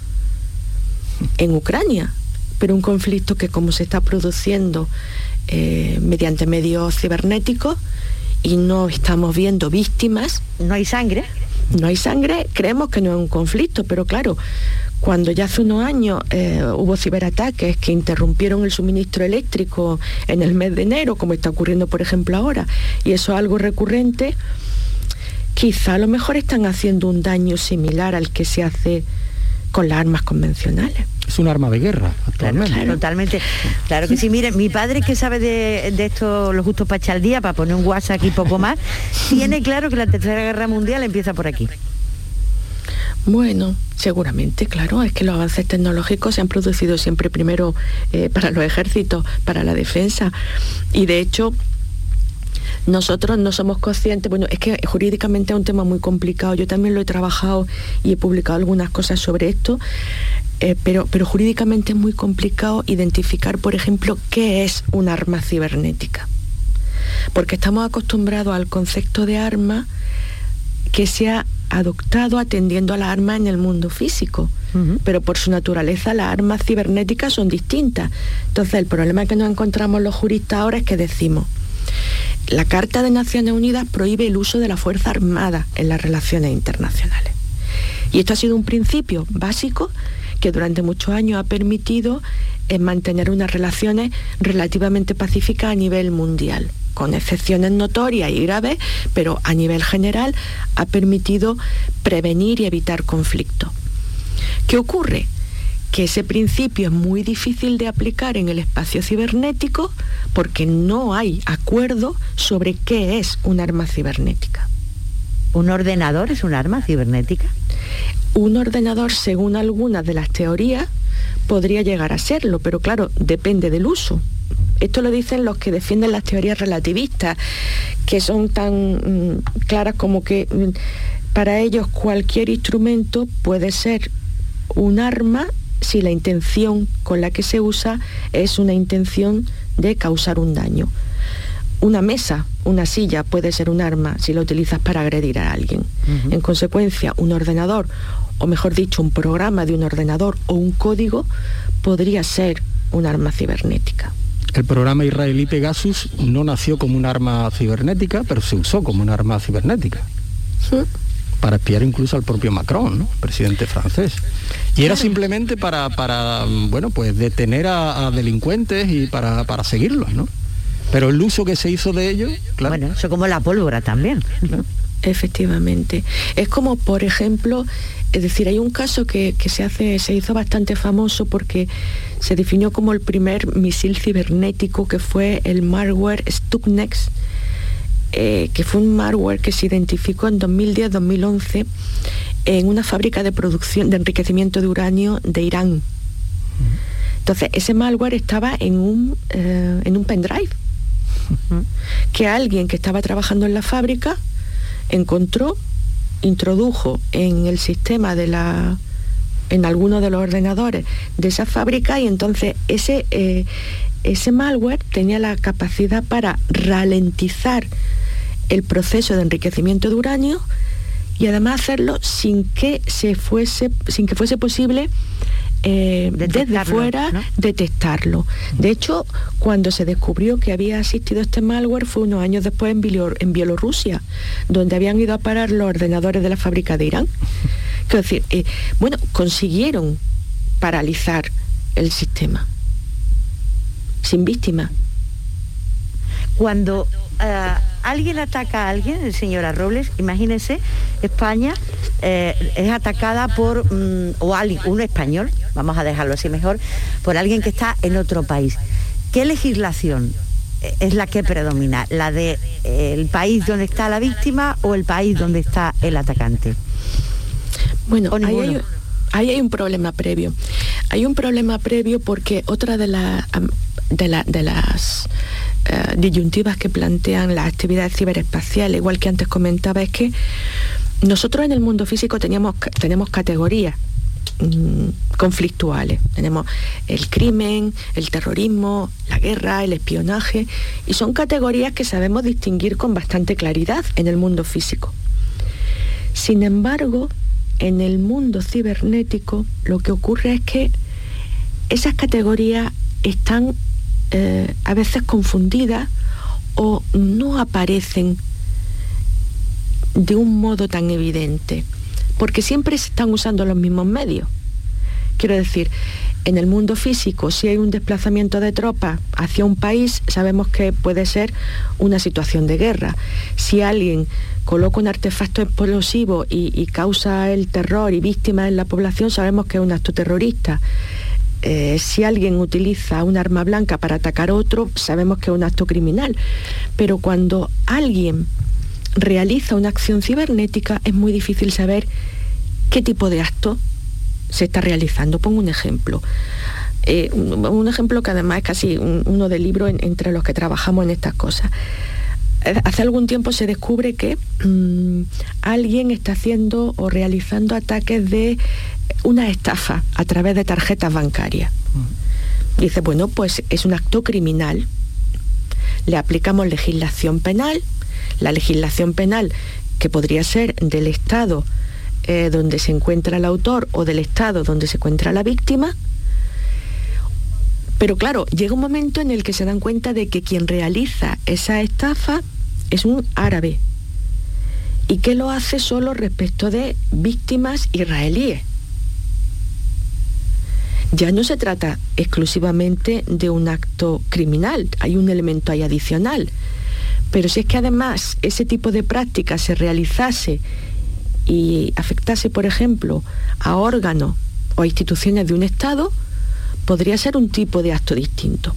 en Ucrania, pero un conflicto que como se está produciendo eh, mediante medios cibernéticos y no estamos viendo víctimas. No hay sangre. No hay sangre, creemos que no es un conflicto, pero claro, cuando ya hace unos años eh, hubo ciberataques que interrumpieron el suministro eléctrico en el mes de enero, como está ocurriendo por ejemplo ahora, y eso es algo recurrente, quizá a lo mejor están haciendo un daño similar al que se hace con las armas convencionales. Es un arma de guerra, actualmente. Claro, totalmente. Claro que sí. Mire, mi padre que sabe de, esto lo justo para echar el día, para poner un WhatsApp y poco más, <laughs> tiene claro que la Tercera Guerra Mundial empieza por aquí. Bueno, seguramente, claro, es que los avances tecnológicos se han producido siempre primero eh, para los ejércitos, para la defensa, y de hecho nosotros no somos conscientes, bueno, es que jurídicamente es un tema muy complicado, yo también lo he trabajado y he publicado algunas cosas sobre esto, eh, pero, pero jurídicamente es muy complicado identificar, por ejemplo, qué es un arma cibernética. Porque estamos acostumbrados al concepto de arma que se ha adoptado atendiendo a la arma en el mundo físico, pero por su naturaleza las armas cibernéticas son distintas. Entonces el problema que nos encontramos los juristas ahora es que decimos, la Carta de Naciones Unidas prohíbe el uso de la Fuerza Armada en las relaciones internacionales. Y esto ha sido un principio básico que durante muchos años ha permitido eh, mantener unas relaciones relativamente pacíficas a nivel mundial con excepciones notorias y graves, pero a nivel general ha permitido prevenir y evitar conflictos. ¿Qué ocurre? que ese principio es muy difícil de aplicar en el espacio cibernético porque no hay acuerdo sobre qué es un arma cibernética. ¿Un ordenador es un arma cibernética? Un ordenador, según algunas de las teorías, podría llegar a serlo, pero claro, depende del uso. Esto lo dicen los que defienden las teorías relativistas, que son tan mm, claras como que mm, para ellos cualquier instrumento puede ser un arma si la intención con la que se usa es una intención de causar un daño. Una mesa, una silla puede ser un arma si la utilizas para agredir a alguien. En consecuencia, un ordenador, o mejor dicho, un programa de un ordenador o un código, podría ser un arma cibernética. El programa israelí Pegasus no nació como un arma cibernética, pero se usó como un arma cibernética para espiar incluso al propio Macron, presidente francés. Y era simplemente para, para bueno, pues detener a, delincuentes y para, para, seguirlos, ¿no? Pero el uso que se hizo de ellos, claro. Bueno, eso como la pólvora también. Efectivamente. Es como, por ejemplo, es decir, hay un caso que, que, se, hace, se hizo bastante famoso porque se definió como el primer misil cibernético que fue el malware Stuxnet, eh, que fue un malware que se identificó en 2010-2011 en una fábrica de producción de enriquecimiento de uranio de Irán. Entonces, ese malware estaba en un, eh, en un pendrive que alguien que estaba trabajando en la fábrica encontró, introdujo en el sistema de la en alguno de los ordenadores de esa fábrica y entonces ese, eh, ese malware tenía la capacidad para ralentizar el proceso de enriquecimiento de uranio y además hacerlo sin que se fuese, sin que fuese posible eh, desde fuera detectarlo. De hecho, cuando se descubrió que había existido este malware fue unos años después en, en Bielorrusia, donde habían ido a parar los ordenadores de la fábrica de Irán. <laughs> Es decir, eh, bueno, consiguieron paralizar el sistema. sin víctima. Cuando eh, alguien ataca a alguien, señora Robles, imagínense, España eh, es atacada por, mm, o alguien, un español, vamos a dejarlo así mejor, por alguien que está en otro país. ¿Qué legislación es la que predomina? ¿La del el país donde está la víctima o el país donde está el atacante? Bueno, ahí hay, ahí hay, un problema previo. Hay un problema previo porque otra de, la, de, la, de las eh, disyuntivas que plantean las actividades ciberespaciales, igual que antes comentaba, es que nosotros en el mundo físico teníamos, tenemos categorías mm, conflictuales. Tenemos el crimen, el terrorismo, la guerra, el espionaje, y son categorías que sabemos distinguir con bastante claridad en el mundo físico. Sin embargo, en el mundo cibernético lo que ocurre es que esas categorías están eh, a veces confundidas o no aparecen de un modo tan evidente, porque siempre se están usando los mismos medios. Quiero decir, en el mundo físico, si hay un desplazamiento de tropas hacia un país, sabemos que puede ser una situación de guerra. Si alguien coloca un artefacto explosivo y, causa el terror y víctimas en la población, sabemos que es un acto terrorista. Eh, si alguien utiliza un arma blanca para atacar a otro, sabemos que es un acto criminal. Pero cuando alguien realiza una acción cibernética, es muy difícil saber qué tipo de acto se está realizando. Pongo un ejemplo. Eh, un, ejemplo que además es casi uno de libros entre los que trabajamos en estas cosas. Eh, hace algún tiempo se descubre que mm, alguien está haciendo o realizando ataques de una estafa a través de tarjetas bancarias. Dice, bueno, pues es un acto criminal. Le aplicamos legislación penal, la legislación penal que podría ser del Estado eh, donde se encuentra el autor o del Estado donde se encuentra la víctima. Pero claro, llega un momento en el que se dan cuenta de que quien realiza esa estafa es un árabe y que lo hace solo respecto de víctimas israelíes. Ya no se trata exclusivamente de un acto criminal, hay un elemento ahí adicional. Pero si es que además ese tipo de práctica se realizase y afectase, por ejemplo, a órganos o a instituciones de un Estado, podría ser un tipo de acto distinto.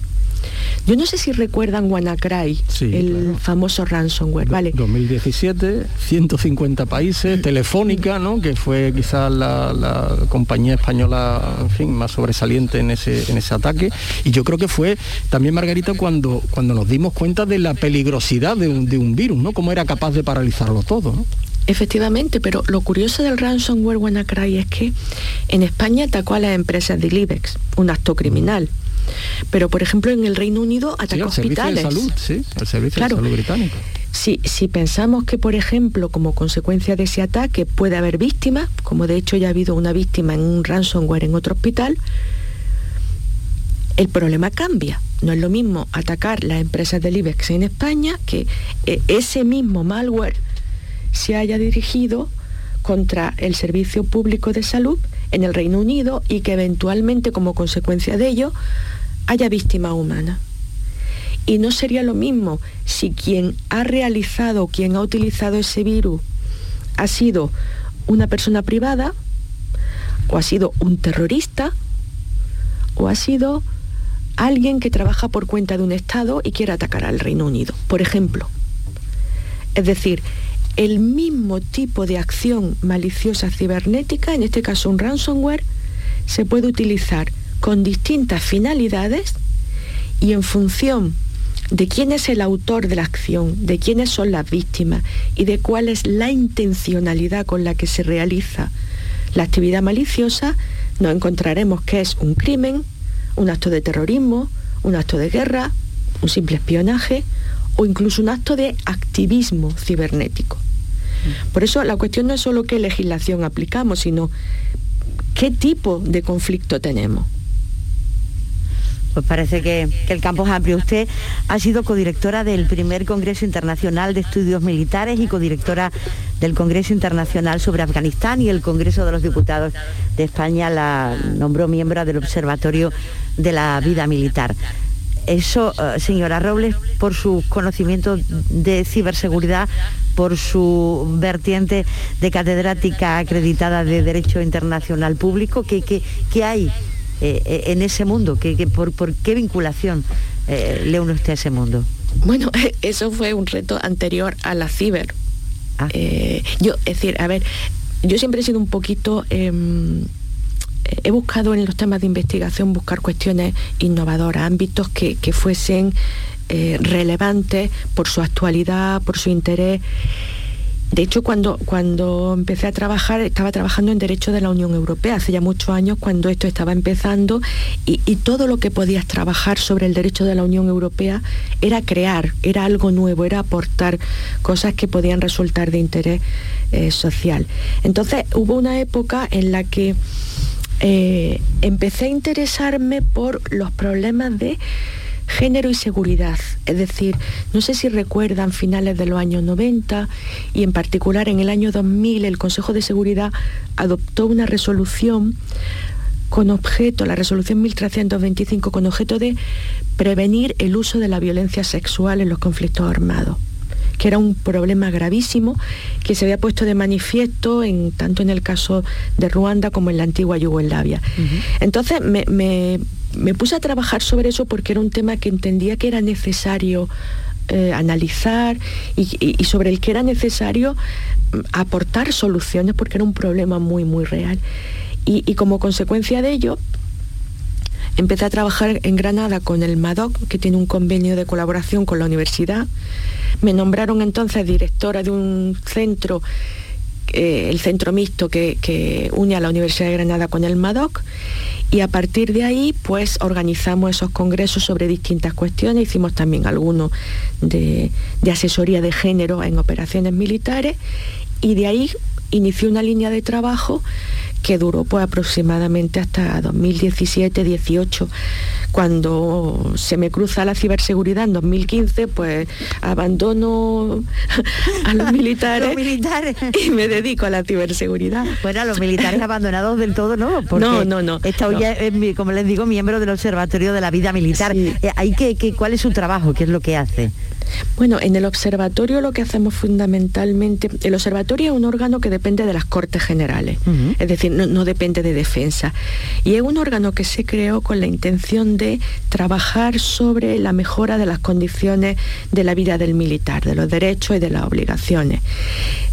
Yo no sé si recuerdan WannaCry, el famoso ransomware, ¿vale? 2017, 150 países, Telefónica, ¿no? Que fue quizás la, compañía española, en fin, más sobresaliente en ese, en ese ataque. Y yo creo que fue también, Margarita, cuando, cuando nos dimos cuenta de la peligrosidad de un, de un virus, ¿no? Cómo era capaz de paralizarlo todo, ¿no? Efectivamente, pero lo curioso del ransomware WannaCry es que en España atacó a las empresas de IBEX, un acto criminal. Pero, por ejemplo, en el Reino Unido atacó hospitales. salud, sí, el servicio de salud británico. Si, si pensamos que, por ejemplo, como consecuencia de ese ataque puede haber víctimas, como de hecho ya ha habido una víctima en un ransomware en otro hospital, el problema cambia. No es lo mismo atacar las empresas del IBEX en España que eh, ese mismo malware se haya dirigido contra el Servicio Público de Salud en el Reino Unido y que eventualmente como consecuencia de ello haya víctima humana. Y no sería lo mismo si quien ha realizado, quien ha utilizado ese virus ha sido una persona privada, o ha sido un terrorista, o ha sido alguien que trabaja por cuenta de un Estado y quiere atacar al Reino Unido, por ejemplo. Es decir, el mismo tipo de acción maliciosa cibernética, en este caso un ransomware, se puede utilizar con distintas finalidades y en función de quién es el autor de la acción, de quiénes son las víctimas y de cuál es la intencionalidad con la que se realiza la actividad maliciosa, nos encontraremos que es un crimen, un acto de terrorismo, un acto de guerra, un simple espionaje o incluso un acto de activismo cibernético. Por eso la cuestión no es solo qué legislación aplicamos, sino qué tipo de conflicto tenemos. Pues parece que, el campo es amplio. Usted ha sido codirectora del primer Congreso Internacional de Estudios Militares y codirectora del Congreso Internacional sobre Afganistán y el Congreso de los Diputados de España la nombró miembro del Observatorio de la Vida Militar. Eso, eh, señora Robles, por sus conocimientos de ciberseguridad, por su vertiente de catedrática acreditada de Derecho Internacional Público, ¿qué, qué, hay eh, en ese mundo? ¿Qué, por, qué vinculación le une usted a ese mundo? Bueno, <laughs> eso fue un reto anterior a la ciber. Ah. yo, es decir, a ver, yo siempre he sido un poquito... He buscado en los temas de investigación buscar cuestiones innovadoras, ámbitos que, fuesen eh, relevantes por su actualidad, por su interés. De hecho, cuando, cuando empecé a trabajar, estaba trabajando en Derecho de la Unión Europea, hace ya muchos años cuando esto estaba empezando, y, todo lo que podías trabajar sobre el derecho de la Unión Europea era crear, era algo nuevo, era aportar cosas que podían resultar de interés eh, social. Entonces hubo una época en la que eh, empecé a interesarme por los problemas de género y seguridad. Es decir, no sé si recuerdan finales de los años 90 y en particular en el año 2000 el Consejo de Seguridad adoptó una resolución con objeto, la resolución 1325, con objeto de prevenir el uso de la violencia sexual en los conflictos armados que era un problema gravísimo que se había puesto de manifiesto en, tanto en el caso de Ruanda como en la antigua Yugoslavia. Entonces me, puse a trabajar sobre eso porque era un tema que entendía que era necesario eh, analizar y, sobre el que era necesario mm, aportar soluciones porque era un problema muy, muy real. Y, como consecuencia de ello, empecé a trabajar en Granada con el MADOC, que tiene un convenio de colaboración con la universidad, me nombraron entonces directora de un centro, eh, el centro mixto que, une a la Universidad de Granada con el MADOC, y a partir de ahí pues organizamos esos congresos sobre distintas cuestiones, hicimos también algunos de, de asesoría de género en operaciones militares. Y de ahí inició una línea de trabajo que duró pues aproximadamente hasta 2017-18 cuando se me cruza la ciberseguridad en 2015, pues abandono a <laughs> los militares, y me dedico a la ciberseguridad. Bueno, a los militares abandonados del todo, ¿no? no, no, no. Está ya, como les digo, miembro del Observatorio de la Vida Militar. Eh, que, ¿Cuál es su trabajo? ¿Qué es lo que hace? Bueno, en el observatorio lo que hacemos fundamentalmente, el observatorio es un órgano que depende de las Cortes Generales, es decir, no, depende de defensa. Y es un órgano que se creó con la intención de trabajar sobre la mejora de las condiciones de la vida del militar, de los derechos y de las obligaciones.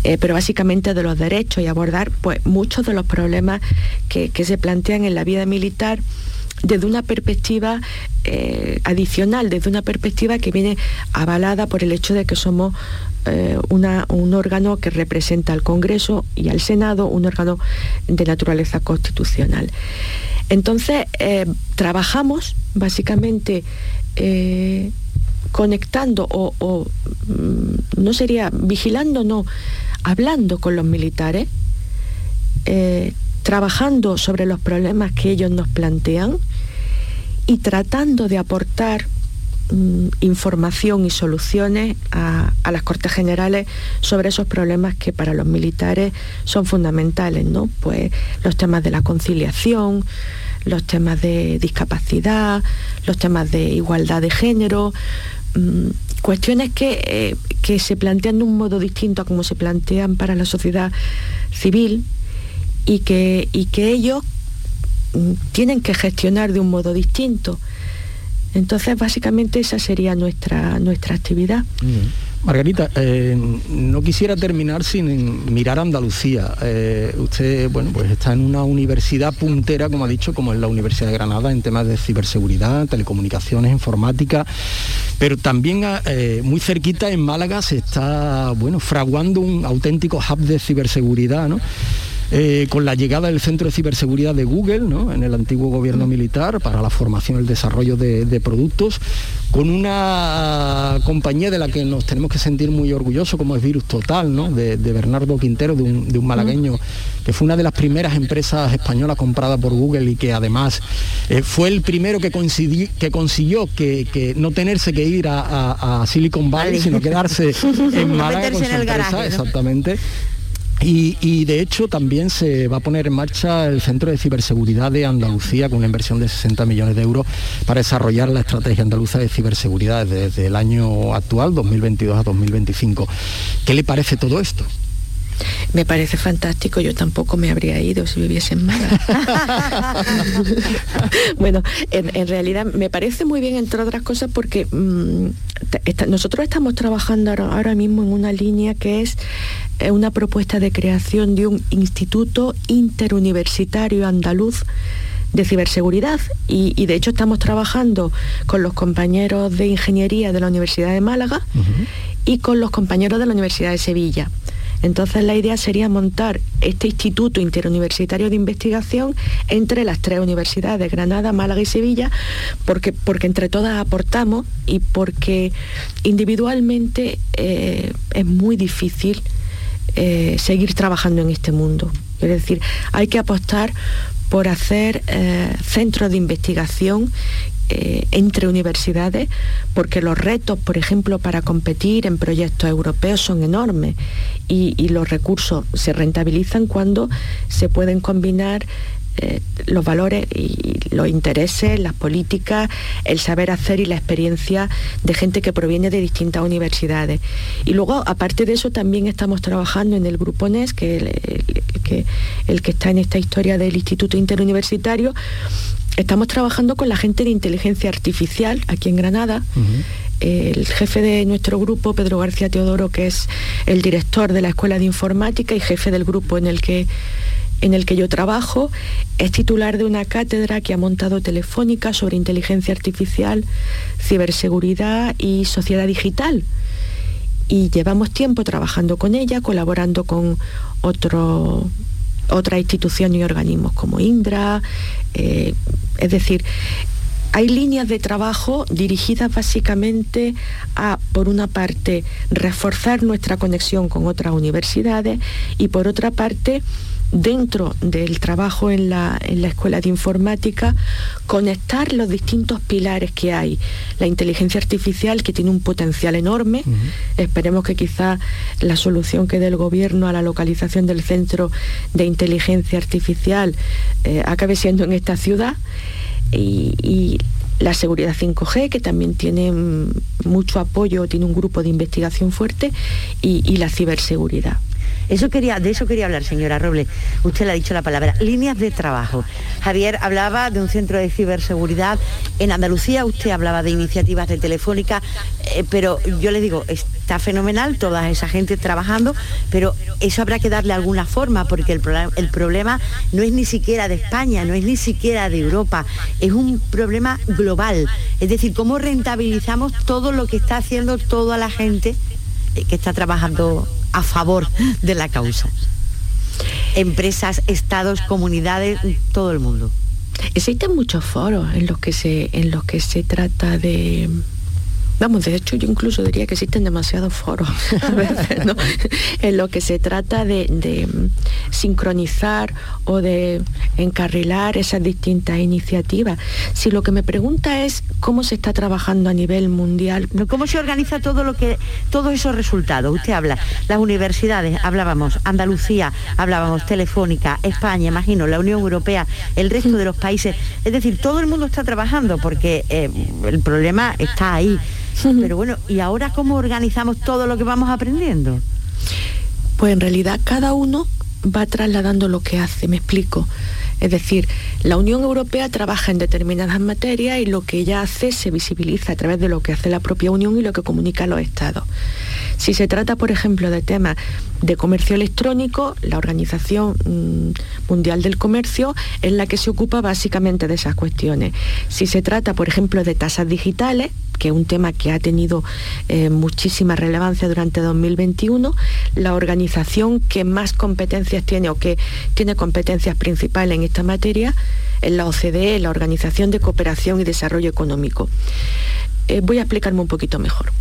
Eh, pero básicamente de los derechos y abordar pues, muchos de los problemas que se plantean en la vida militar desde una perspectiva eh, adicional, desde una perspectiva que viene avalada por el hecho de que somos eh, un órgano que representa al Congreso y al Senado, un órgano de naturaleza constitucional. Entonces, eh, trabajamos básicamente conectando o, mm, no sería vigilando, no, hablando con los militares, trabajando sobre los problemas que ellos nos plantean y tratando de aportar mm, información y soluciones a, las Cortes Generales sobre esos problemas que para los militares son fundamentales, ¿no? Pues los temas de la conciliación, los temas de discapacidad, los temas de igualdad de género, mm, cuestiones que, eh, que se plantean de un modo distinto a como se plantean para la sociedad civil y que, y que ellos mm, tienen que gestionar de un modo distinto. Entonces, básicamente esa sería nuestra, nuestra actividad. Margarita, eh, no quisiera terminar sin mirar Andalucía. Eh, usted, bueno, pues está en una universidad puntera, como ha dicho, como es la Universidad de Granada, en temas de ciberseguridad, telecomunicaciones, informática, pero también eh, muy cerquita en Málaga se está, bueno, fraguando un auténtico hub de ciberseguridad, ¿no? Eh, con la llegada del Centro de Ciberseguridad de Google en el antiguo gobierno militar para la formación y el desarrollo de, productos, con una compañía de la que nos tenemos que sentir muy orgullosos, como es Virus Total, de, Bernardo Quintero, de un, malagueño, que fue una de las primeras empresas españolas compradas por Google y que además eh, fue el primero que, que consiguió que, no tenerse que ir a, Silicon Valley, sino quedarse <laughs> en Málaga con su empresa, exactamente Y, de hecho también se va a poner en marcha el Centro de Ciberseguridad de Andalucía con una inversión de 60 millones de euros para desarrollar la estrategia andaluza de ciberseguridad desde el año actual, 2022 a 2025. ¿Qué le parece todo esto? Me parece fantástico, yo tampoco me habría ido si viviese <laughs> en Málaga. bueno, en, realidad me parece muy bien, entre otras cosas, porque mm, nosotros estamos trabajando ahora, mismo en una línea que es eh, una propuesta de creación de un instituto interuniversitario andaluz de ciberseguridad y, de hecho estamos trabajando con los compañeros de ingeniería de la Universidad de Málaga y con los compañeros de la Universidad de Sevilla. Entonces la idea sería montar este Instituto Interuniversitario de Investigación entre las tres universidades, Granada, Málaga y Sevilla, porque, porque entre todas aportamos y porque individualmente eh, es muy difícil eh, seguir trabajando en este mundo. Es decir, hay que apostar por hacer eh, centros de investigación eh, entre universidades, porque los retos, por ejemplo, para competir en proyectos europeos son enormes y, los recursos se rentabilizan cuando se pueden combinar eh, los valores y los intereses, las políticas, el saber hacer y la experiencia de gente que proviene de distintas universidades. Y luego, aparte de eso, también estamos trabajando en el Grupo NES, que que, el que está en esta historia del Instituto Interuniversitario, estamos trabajando con la gente de inteligencia artificial aquí en Granada. El jefe de nuestro grupo, Pedro García Teodoro, que es el director de la Escuela de Informática y jefe del grupo en el que en el que yo trabajo, es titular de una cátedra que ha montado Telefónica sobre inteligencia artificial, ciberseguridad y sociedad digital. Y llevamos tiempo trabajando con ella, colaborando con otro, otras instituciones y organismos como Indra, eh, es decir, hay líneas de trabajo dirigidas básicamente a, por una parte, reforzar nuestra conexión con otras universidades y por otra parte, dentro del trabajo en la, escuela de informática, conectar los distintos pilares que hay. La inteligencia artificial, que tiene un potencial enorme. Esperemos que quizá la solución que dé el gobierno a la localización del centro de inteligencia artificial eh, acabe siendo en esta ciudad. Y, la seguridad 5G, que también tiene mm, mucho apoyo, tiene un grupo de investigación fuerte, y la ciberseguridad. De eso quería hablar, señora Robles. Usted le ha dicho la palabra, líneas de trabajo. Javier hablaba de un centro de ciberseguridad. En Andalucía usted hablaba de iniciativas de Telefónica, eh, pero yo le digo, está fenomenal toda esa gente trabajando, pero eso habrá que darle alguna forma, porque el, el problema no es ni siquiera de España, no es ni siquiera de Europa, es un problema global. Es decir, cómo rentabilizamos todo lo que está haciendo toda la gente eh, que está trabajando a favor de la causa. Empresas, estados, comunidades, todo el mundo. Existen muchos foros en los que se, en los que se trata de De hecho yo incluso diría que existen demasiados foros <laughs> en lo que se trata de, sincronizar o de encarrilar esas distintas iniciativas. Si lo que me pregunta es cómo se está trabajando a nivel mundial. ¿Cómo se organiza todo lo que, todos esos resultados? Usted habla, las universidades, hablábamos, Andalucía, hablábamos, Telefónica, España, imagino, la Unión Europea, el resto de los países. Es decir, todo el mundo está trabajando porque eh, el problema está ahí. Pero bueno, ¿y ahora cómo organizamos todo lo que vamos aprendiendo? Pues en realidad cada uno va trasladando lo que hace, me explico. Es decir, la Unión Europea trabaja en determinadas materias y lo que ella hace se visibiliza a través de lo que hace la propia Unión y lo que comunica los Estados. Si se trata, por ejemplo, de temas de comercio electrónico, la Organización mm, Mundial del Comercio es la que se ocupa básicamente de esas cuestiones. Si se trata, por ejemplo, de tasas digitales, que es un tema que ha tenido eh, muchísima relevancia durante 2021, la organización que más competencias tiene o que tiene competencias principales en esta materia es la OCDE, la Organización de Cooperación y Desarrollo Económico. Eh, voy a explicarme un poquito mejor.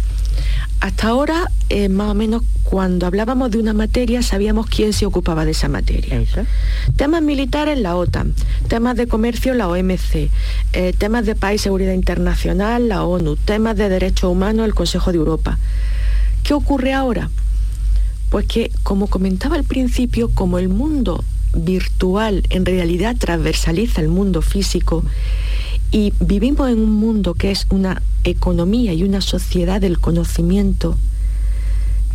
Hasta ahora, eh, más o menos, cuando hablábamos de una materia, sabíamos quién se ocupaba de esa materia. Temas militares, la OTAN. Temas de comercio, la OMC. Eh, temas de paz y seguridad internacional, la ONU. Temas de derechos humanos, el Consejo de Europa. ¿Qué ocurre ahora? Pues que, como comentaba al principio, como el mundo virtual en realidad transversaliza el mundo físico y vivimos en un mundo que es una economía y una sociedad del conocimiento,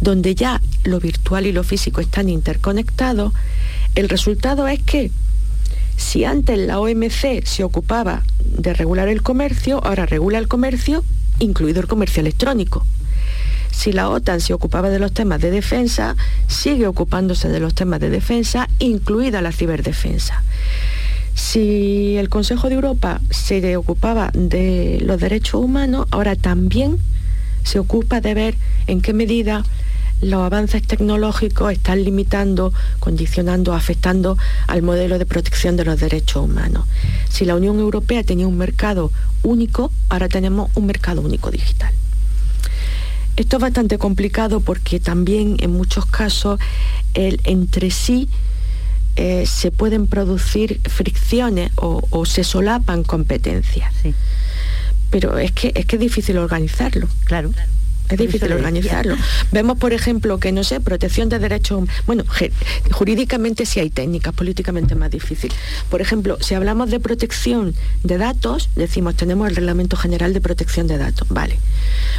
donde ya lo virtual y lo físico están interconectados, el resultado es que si antes la OMC se ocupaba de regular el comercio, ahora regula el comercio, incluido el comercio electrónico. Si la OTAN se ocupaba de los temas de defensa, sigue ocupándose de los temas de defensa, incluida la ciberdefensa. Si el Consejo de Europa se ocupaba de los derechos humanos, ahora también se ocupa de ver en qué medida los avances tecnológicos están limitando, condicionando, afectando al modelo de protección de los derechos humanos. Si la Unión Europea tenía un mercado único, ahora tenemos un mercado único digital. Esto es bastante complicado porque también en muchos casos el entre sí eh, se pueden producir fricciones o, se solapan competencias. Pero es que, es que es difícil organizarlo. Claro. Es difícil organizarlo. Vemos, por ejemplo, que, no sé, protección de derechos... Bueno, jurídicamente sí hay técnicas, políticamente es más difícil. Por ejemplo, si hablamos de protección de datos, decimos, tenemos el Reglamento General de Protección de Datos, vale.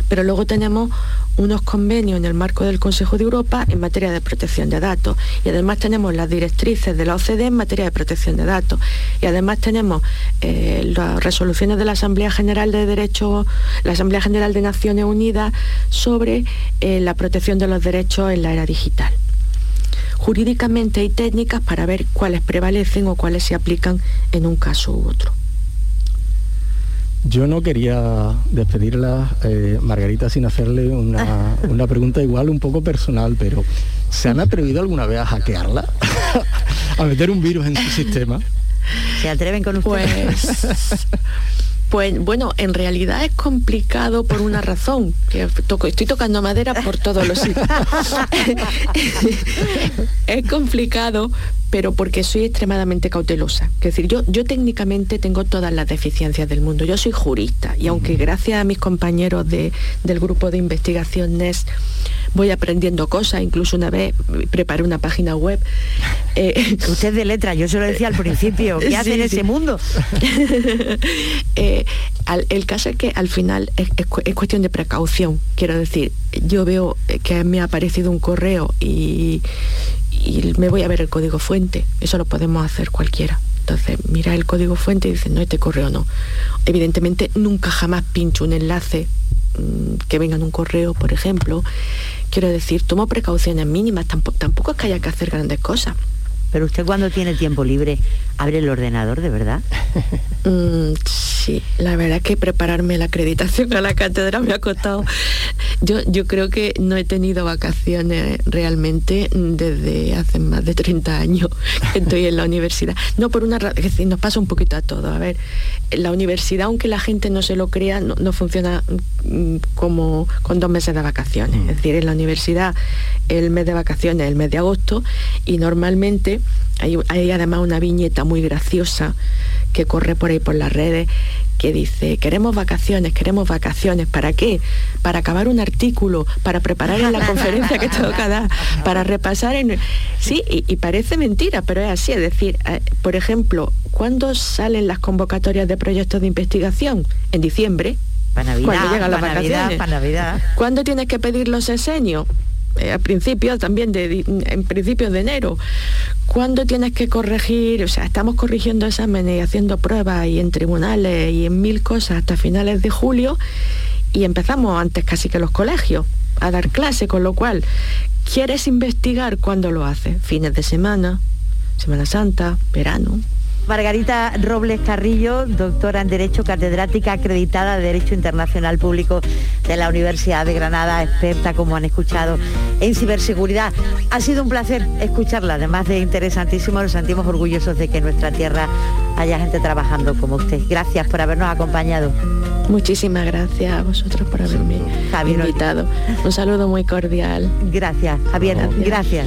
Pero luego tenemos unos convenios en el marco del Consejo de Europa en materia de protección de datos. Y además tenemos las directrices de la OCDE en materia de protección de datos. Y además tenemos eh, las resoluciones de la Asamblea General de Derechos, la Asamblea General de Naciones Unidas sobre eh, la protección de los derechos en la era digital. Jurídicamente hay técnicas para ver cuáles prevalecen o cuáles se aplican en un caso u otro. Yo no quería despedirla, eh, Margarita, sin hacerle una, <laughs> una, pregunta igual un poco personal, pero ¿se han atrevido alguna vez a hackearla? <laughs> ¿A meter un virus en su sistema? ¿Se atreven con usted? Pues, pues bueno, en realidad es complicado por una razón, que estoy tocando madera por todos los sitios. <laughs> es complicado, pero porque soy extremadamente cautelosa. Es decir, yo, yo técnicamente tengo todas las deficiencias del mundo. Yo soy jurista y aunque gracias a mis compañeros de, del grupo de investigación NES voy aprendiendo cosas, incluso una vez preparé una página web. <laughs> Eh, Usted de letra, yo se lo decía al principio, <laughs> ¿qué hace en ese mundo? <laughs> Eh, el caso es que al final es, cuestión de precaución, quiero decir, yo veo que me ha aparecido un correo y, y me voy a ver el código fuente, eso lo podemos hacer cualquiera. Entonces, mira el código fuente y dice, no, este correo no. Evidentemente, nunca jamás pincho un enlace mm, que venga en un correo, por ejemplo. Quiero decir, tomo precauciones mínimas, tampoco, tampoco es que haya que hacer grandes cosas. Pero usted cuando tiene tiempo libre, abre el ordenador, ¿de verdad? <laughs> Mm, sí, la verdad que prepararme la acreditación a la cátedra me ha costado. Yo, yo creo que no he tenido vacaciones realmente desde hace más de 30 años que estoy en la universidad. No por una razón, es decir, nos pasa un poquito a todo. A ver, la universidad, aunque la gente no se lo crea, no, funciona mm, como con dos meses de vacaciones. Mm. Es decir, en la universidad el mes de vacaciones es el mes de agosto y normalmente hay, además una viñeta muy graciosa que corre por ahí por las redes que dice, queremos vacaciones, queremos vacaciones, ¿para qué? Para acabar un artículo, para preparar en la <laughs> conferencia que toca dar, para repasar en... Sí, y, parece mentira, pero es así, es decir, eh, por ejemplo, ¿cuándo salen las convocatorias de proyectos de investigación? En diciembre. Para Navidad, cuando llegan las vacaciones. para Navidad. ¿Cuándo tienes que pedir los enseños? Eh, a principios también de, en principios de enero. ¿Cuándo tienes que corregir? O sea, estamos corrigiendo exámenes y haciendo pruebas y en tribunales y en mil cosas hasta finales de julio y empezamos antes casi que los colegios a dar clase, con lo cual, ¿quieres investigar cuándo lo haces? Fines de semana, Semana Santa, verano. Margarita Robles Carrillo, doctora en Derecho, catedrática acreditada de Derecho Internacional Público de la Universidad de Granada, experta, como han escuchado, en ciberseguridad. Ha sido un placer escucharla, además de interesantísimo, nos sentimos orgullosos de que en nuestra tierra haya gente trabajando como usted. Gracias por habernos acompañado. Muchísimas gracias a vosotros por haberme invitado. Un saludo muy cordial. Gracias, Javier. Gracias.